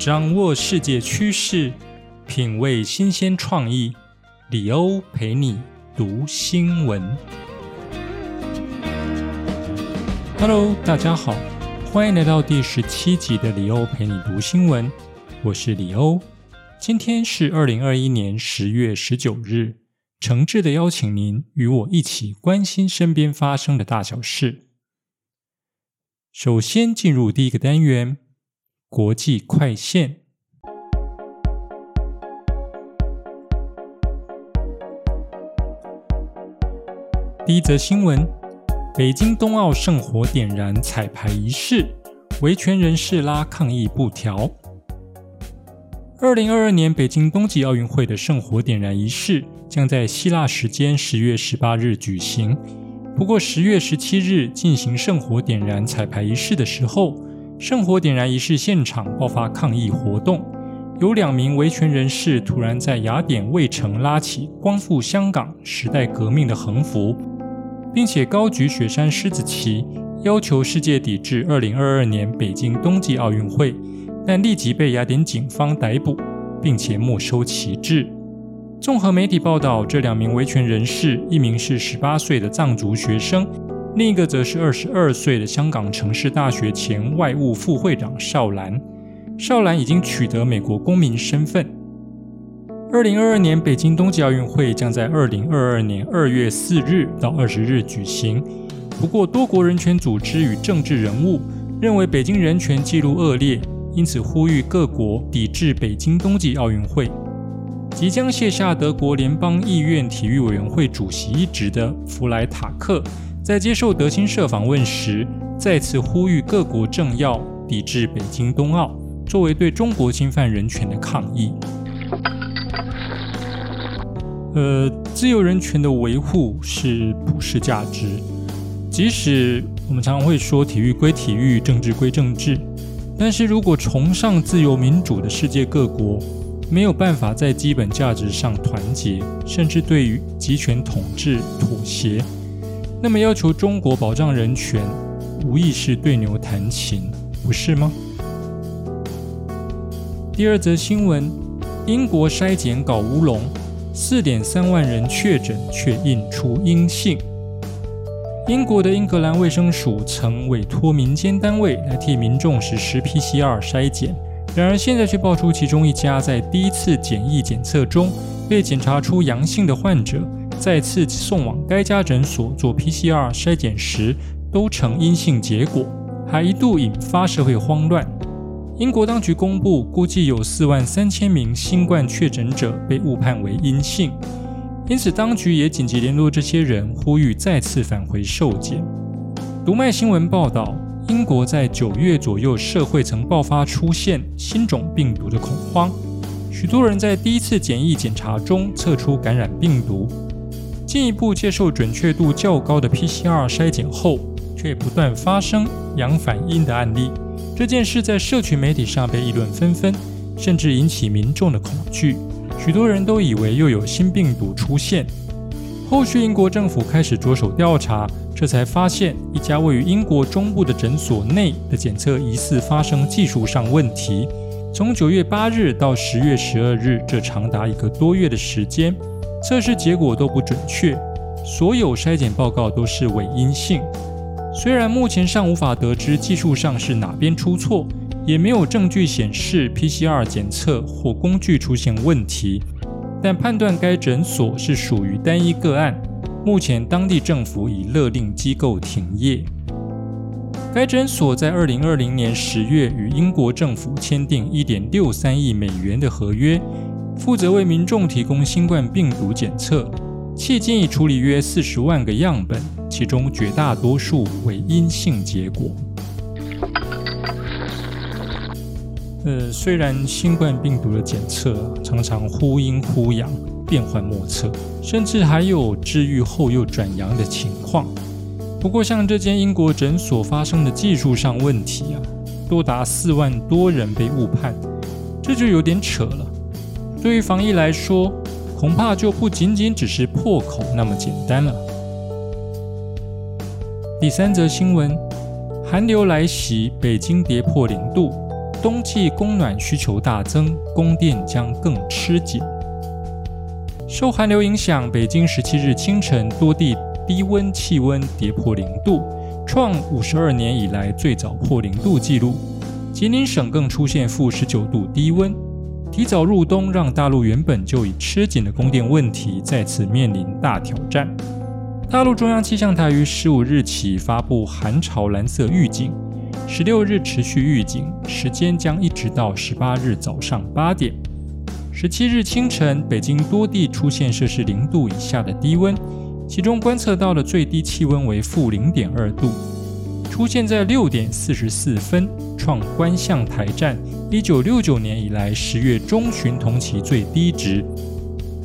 掌握世界趋势，品味新鲜创意，李欧陪你读新闻。Hello，大家好。欢迎来到第十七集的李欧陪你读新闻，我是李欧。今天是二零二一年十月十九日，诚挚的邀请您与我一起关心身边发生的大小事。首先进入第一个单元——国际快线。第一则新闻。北京冬奥圣火点燃彩排仪式，维权人士拉抗议布条。二零二二年北京冬季奥运会的圣火点燃仪式将在希腊时间十月十八日举行。不过，十月十七日进行圣火点燃彩排仪式的时候，圣火点燃仪式现场爆发抗议活动，有两名维权人士突然在雅典卫城拉起“光复香港，时代革命”的横幅。并且高举雪山狮子旗，要求世界抵制二零二二年北京冬季奥运会，但立即被雅典警方逮捕，并且没收旗帜。综合媒体报道，这两名维权人士，一名是十八岁的藏族学生，另一个则是二十二岁的香港城市大学前外务副会长邵兰。邵兰已经取得美国公民身份。二零二二年北京冬季奥运会将在二零二二年二月四日到二十日举行。不过，多国人权组织与政治人物认为北京人权记录恶劣，因此呼吁各国抵制北京冬季奥运会。即将卸下德国联邦议院体育委员会主席一职的弗莱塔克，在接受德新社访问时，再次呼吁各国政要抵制北京冬奥，作为对中国侵犯人权的抗议。呃，自由人权的维护是普世价值。即使我们常常会说体育归体育，政治归政治，但是如果崇尚自由民主的世界各国没有办法在基本价值上团结，甚至对于集权统治妥协，那么要求中国保障人权，无疑是对牛弹琴，不是吗？第二则新闻：英国筛检搞乌龙。四点三万人确诊，却印出阴性。英国的英格兰卫生署曾委托民间单位来替民众实施 PCR 筛检，然而现在却爆出其中一家在第一次检疫检测中被检查出阳性的患者，再次送往该家诊所做 PCR 筛检时都呈阴性结果，还一度引发社会慌乱。英国当局公布，估计有四万三千名新冠确诊者被误判为阴性，因此当局也紧急联络这些人，呼吁再次返回受检。读卖新闻报道，英国在九月左右，社会曾爆发出现新种病毒的恐慌，许多人在第一次检疫检查中测出感染病毒，进一步接受准确度较高的 PCR 筛检后，却不断发生阳反阴的案例。这件事在社群媒体上被议论纷纷，甚至引起民众的恐惧。许多人都以为又有新病毒出现。后续，英国政府开始着手调查，这才发现一家位于英国中部的诊所内的检测疑似发生技术上问题。从九月八日到十月十二日，这长达一个多月的时间，测试结果都不准确，所有筛检报告都是伪阴性。虽然目前尚无法得知技术上是哪边出错，也没有证据显示 PCR 检测或工具出现问题，但判断该诊所是属于单一个案。目前当地政府已勒令机构停业。该诊所在2020年10月与英国政府签订1.63亿美元的合约，负责为民众提供新冠病毒检测。迄今已处理约四十万个样本，其中绝大多数为阴性结果。呃，虽然新冠病毒的检测常常忽阴忽阳，变幻莫测，甚至还有治愈后又转阳的情况。不过，像这间英国诊所发生的技术上问题啊，多达四万多人被误判，这就有点扯了。对于防疫来说，恐怕就不仅仅只是破口那么简单了。第三则新闻：寒流来袭，北京跌破零度，冬季供暖需求大增，供电将更吃紧。受寒流影响，北京十七日清晨多地低温气温跌破零度，创五十二年以来最早破零度纪录。吉林省更出现负十九度低温。提早入冬，让大陆原本就已吃紧的供电问题再次面临大挑战。大陆中央气象台于十五日起发布寒潮蓝色预警，十六日持续预警，时间将一直到十八日早上八点。十七日清晨，北京多地出现摄氏零度以下的低温，其中观测到的最低气温为负零点二度。出现在六点四十四分，创观象台站一九六九年以来十月中旬同期最低值。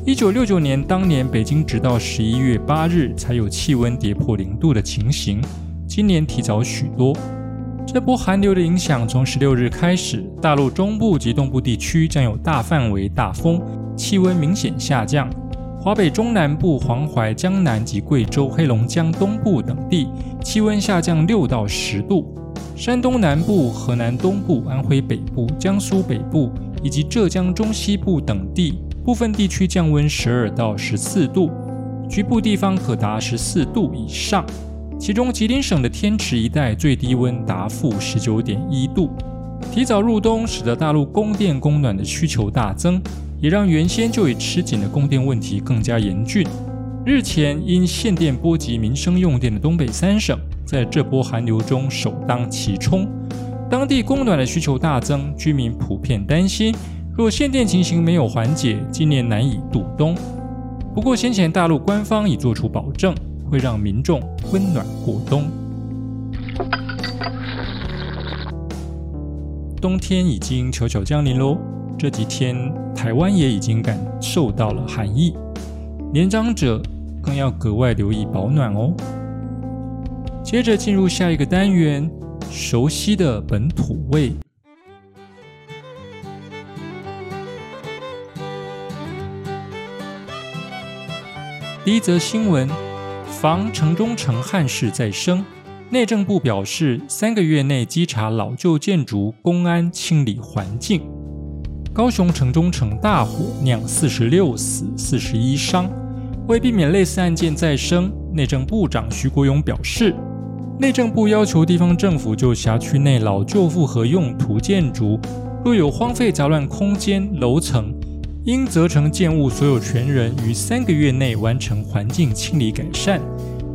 一九六九年当年，北京直到十一月八日才有气温跌破零度的情形，今年提早许多。这波寒流的影响从十六日开始，大陆中部及东部地区将有大范围大风，气温明显下降。华北中南部、黄淮、江南及贵州、黑龙江东部等地气温下降六到十度；山东南部、河南东部、安徽北部、江苏北部以及浙江中西部等地部分地区降温十二到十四度，局部地方可达十四度以上。其中，吉林省的天池一带最低温达负十九点一度。提早入冬，使得大陆供电供暖的需求大增。也让原先就已吃紧的供电问题更加严峻。日前，因限电波及民生用电的东北三省，在这波寒流中首当其冲，当地供暖的需求大增，居民普遍担心，若限电情形没有缓解，今年难以度冬。不过，先前大陆官方已做出保证，会让民众温暖过冬。冬天已经悄悄降临喽。这几天，台湾也已经感受到了寒意，年长者更要格外留意保暖哦。接着进入下一个单元，熟悉的本土味。第一则新闻：防城中城憾事再生，内政部表示，三个月内稽查老旧建筑，公安清理环境。高雄城中城大火酿四十六死四十一伤，为避免类似案件再生，内政部长徐国勇表示，内政部要求地方政府就辖区内老旧复合用途建筑，若有荒废杂乱空间、楼层，应责成建物所有权人于三个月内完成环境清理改善。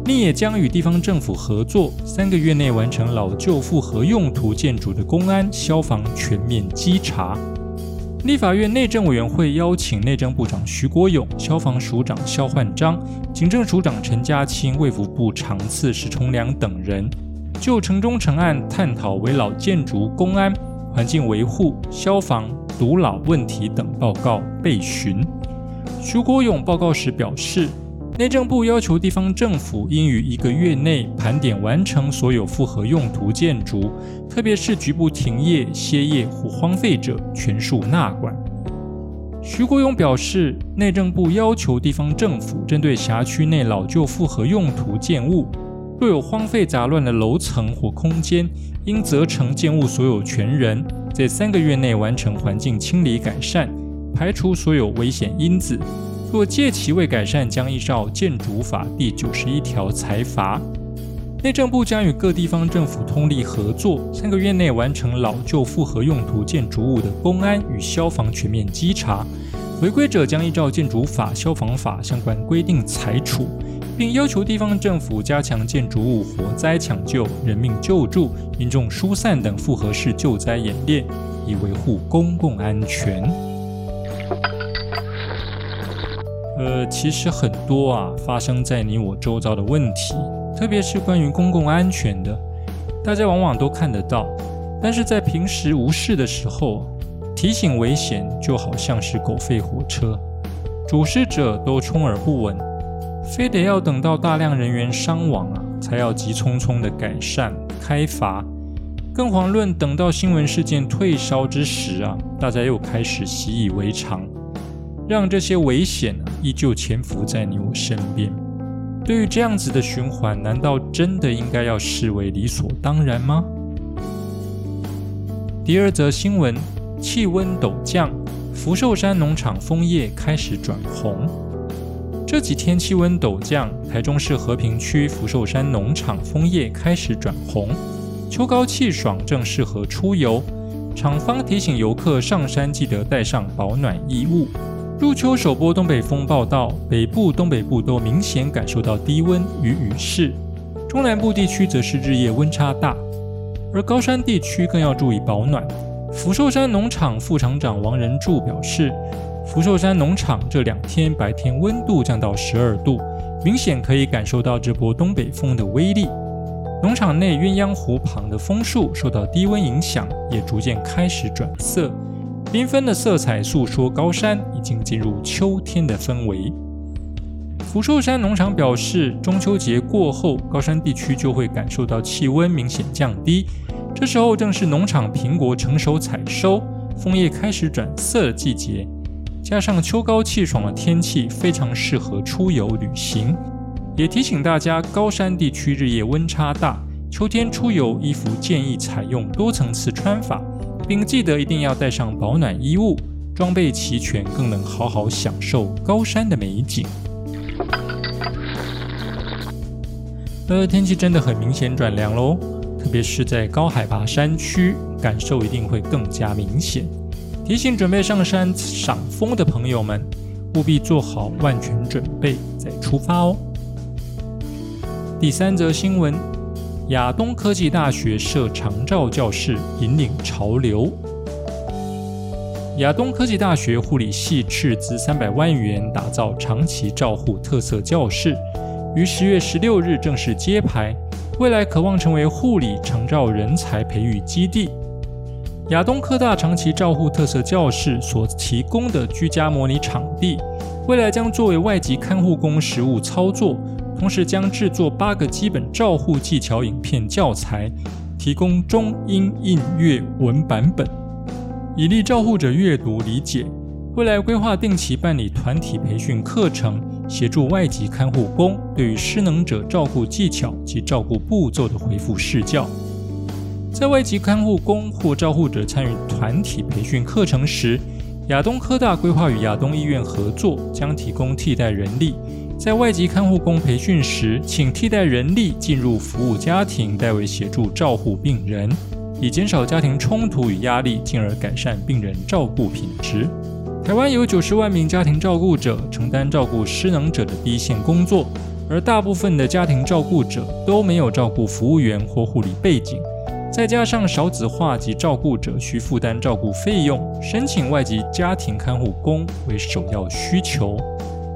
另也将与地方政府合作，三个月内完成老旧复合用途建筑的公安、消防全面稽查。立法院内政委员会邀请内政部长徐国勇、消防署长肖焕章、警政署长陈家清、卫福部长次石崇良等人，就城中城案探讨围老建筑、公安、环境维护、消防、独老问题等报告备询。徐国勇报告时表示。内政部要求地方政府应于一个月内盘点完成所有复合用途建筑，特别是局部停业、歇业或荒废者，全数纳管。徐国勇表示，内政部要求地方政府针对辖区内老旧复合用途建物，若有荒废杂乱的楼层或空间，应责成建物所有权人在三个月内完成环境清理改善，排除所有危险因子。若借其未改善，将依照建筑法第九十一条裁罚。内政部将与各地方政府通力合作，三个月内完成老旧复合用途建筑物的公安与消防全面稽查，违规者将依照建筑法、消防法相关规定裁处，并要求地方政府加强建筑物火灾抢救、人命救助、民众疏散等复合式救灾演练，以维护公共安全。呃，其实很多啊，发生在你我周遭的问题，特别是关于公共安全的，大家往往都看得到，但是在平时无视的时候，提醒危险就好像是狗吠火车，主事者都充耳不闻，非得要等到大量人员伤亡啊，才要急匆匆的改善开罚，更遑论等到新闻事件退烧之时啊，大家又开始习以为常。让这些危险依旧潜伏在你我身边。对于这样子的循环，难道真的应该要视为理所当然吗？第二则新闻：气温陡降，福寿山农场枫叶开始转红。这几天气温陡降，台中市和平区福寿山农场枫叶开始转红，秋高气爽，正适合出游。厂方提醒游客上山记得带上保暖衣物。入秋首波东北风报道，北部、东北部都明显感受到低温与雨势，中南部地区则是日夜温差大，而高山地区更要注意保暖。福寿山农场副厂长王仁柱表示，福寿山农场这两天白天温度降到十二度，明显可以感受到这波东北风的威力。农场内鸳鸯湖旁的枫树受到低温影响，也逐渐开始转色。缤纷的色彩诉说高山已经进入秋天的氛围。福寿山农场表示，中秋节过后，高山地区就会感受到气温明显降低，这时候正是农场苹果成熟采收、枫叶开始转色的季节，加上秋高气爽的天气，非常适合出游旅行。也提醒大家，高山地区日夜温差大，秋天出游衣服建议采用多层次穿法。并记得一定要带上保暖衣物，装备齐全，更能好好享受高山的美景。呃，天气真的很明显转凉喽，特别是在高海拔山区，感受一定会更加明显。提醒准备上山赏枫的朋友们，务必做好万全准备再出发哦。第三则新闻。亚东科技大学设长照教室，引领潮流。亚东科技大学护理系斥资三百万元打造长期照护特色教室，于十月十六日正式揭牌。未来渴望成为护理长照人才培育基地。亚东科大长期照护特色教室所提供的居家模拟场地，未来将作为外籍看护工实务操作。同时将制作八个基本照护技巧影片教材，提供中英印粤文版本，以利照护者阅读理解。未来规划定期办理团体培训课程，协助外籍看护工对于失能者照顾技巧及照顾步骤的回复试教。在外籍看护工或照护者参与团体培训课程时，亚东科大规划与亚东医院合作，将提供替代人力。在外籍看护工培训时，请替代人力进入服务家庭，代为协助照护病人，以减少家庭冲突与压力，进而改善病人照顾品质。台湾有九十万名家庭照顾者承担照顾失能者的第一线工作，而大部分的家庭照顾者都没有照顾服务员或护理背景，再加上少子化及照顾者需负担照顾费用，申请外籍家庭看护工为首要需求。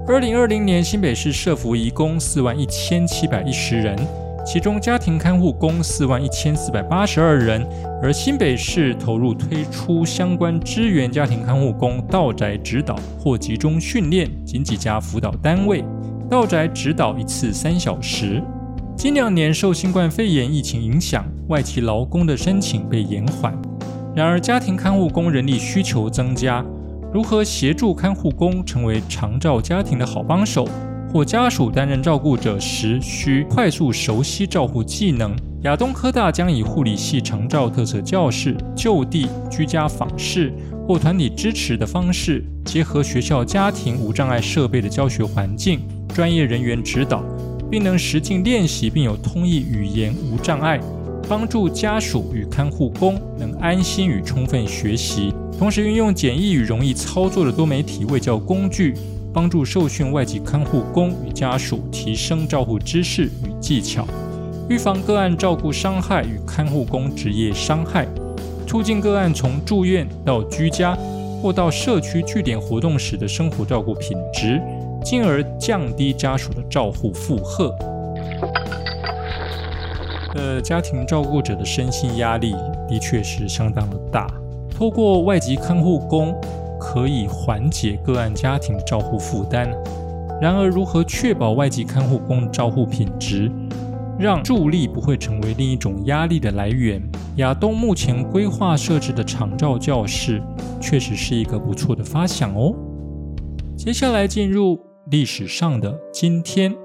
二零二零年，新北市社福移工四万一千七百一十人，其中家庭看护工四万一千四百八十二人。而新北市投入推出相关支援家庭看护工到宅指导或集中训练，仅几家辅导单位，到宅指导一次三小时。近两年受新冠肺炎疫情影响，外籍劳工的申请被延缓。然而，家庭看护工人力需求增加。如何协助看护工成为长照家庭的好帮手，或家属担任照顾者时需快速熟悉照护技能？亚东科大将以护理系长照特色教室、就地居家访视或团体支持的方式，结合学校家庭无障碍设备的教学环境、专业人员指导，并能实境练习并有通译语言无障碍，帮助家属与看护工能安心与充分学习。同时运用简易与容易操作的多媒体卫教工具，帮助受训外籍看护工与家属提升照护知识与技巧，预防个案照顾伤害与看护工职业伤害，促进个案从住院到居家或到社区据点活动时的生活照顾品质，进而降低家属的照护负荷。呃，家庭照顾者的身心压力的确是相当的大。透过外籍看护工，可以缓解个案家庭的照护负担。然而，如何确保外籍看护工的照护品质，让助力不会成为另一种压力的来源？亚东目前规划设置的长照教室，确实是一个不错的发想哦。接下来进入历史上的今天。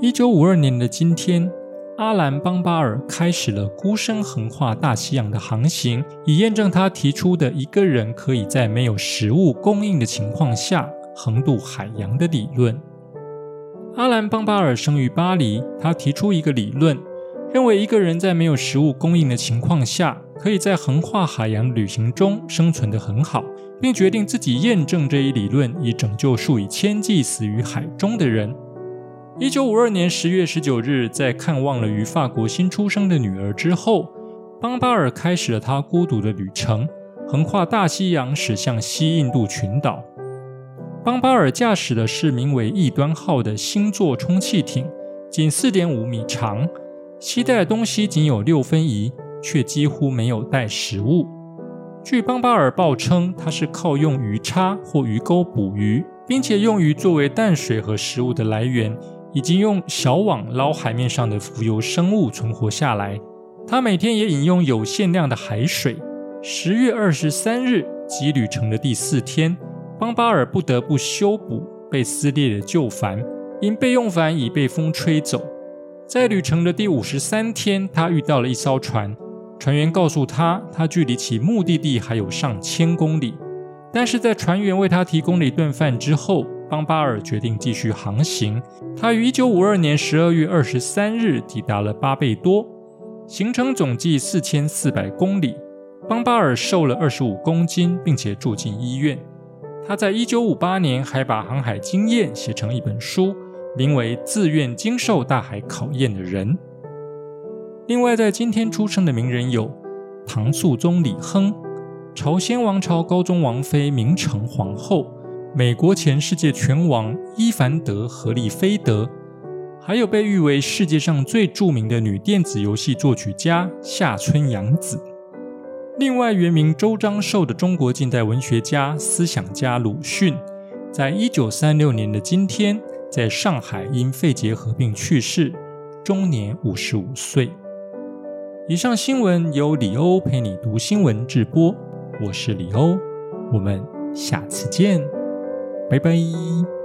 一九五二年的今天，阿兰·邦巴尔开始了孤身横跨大西洋的航行，以验证他提出的一个人可以在没有食物供应的情况下横渡海洋的理论。阿兰·邦巴尔生于巴黎，他提出一个理论，认为一个人在没有食物供应的情况下，可以在横跨海洋旅行中生存得很好，并决定自己验证这一理论，以拯救数以千计死于海中的人。一九五二年十月十九日，在看望了于法国新出生的女儿之后，邦巴尔开始了他孤独的旅程，横跨大西洋，驶向西印度群岛。邦巴尔驾驶的是名为“异端号”的星座充气艇，仅四点五米长，携带的东西仅有六分仪，却几乎没有带食物。据邦巴尔报称，他是靠用鱼叉或鱼钩捕鱼，并且用鱼作为淡水和食物的来源。已经用小网捞海面上的浮游生物存活下来。他每天也饮用有限量的海水。十月二十三日，即旅程的第四天，邦巴尔不得不修补被撕裂的旧帆，因备用帆已被风吹走。在旅程的第五十三天，他遇到了一艘船，船员告诉他，他距离其目的地还有上千公里。但是在船员为他提供了一顿饭之后，邦巴尔决定继续航行。他于1952年12月23日抵达了巴贝多，行程总计4400公里。邦巴尔瘦了25公斤，并且住进医院。他在1958年还把航海经验写成一本书，名为《自愿经受大海考验的人》。另外，在今天出生的名人有唐肃宗李亨、朝鲜王朝高宗王妃明成皇后。美国前世界拳王伊凡德·何利菲德，还有被誉为世界上最著名的女电子游戏作曲家夏春阳子。另外，原名周章寿的中国近代文学家、思想家鲁迅，在一九三六年的今天，在上海因肺结核病去世，终年五十五岁。以上新闻由李欧陪你读新闻直播，我是李欧，我们下次见。拜拜。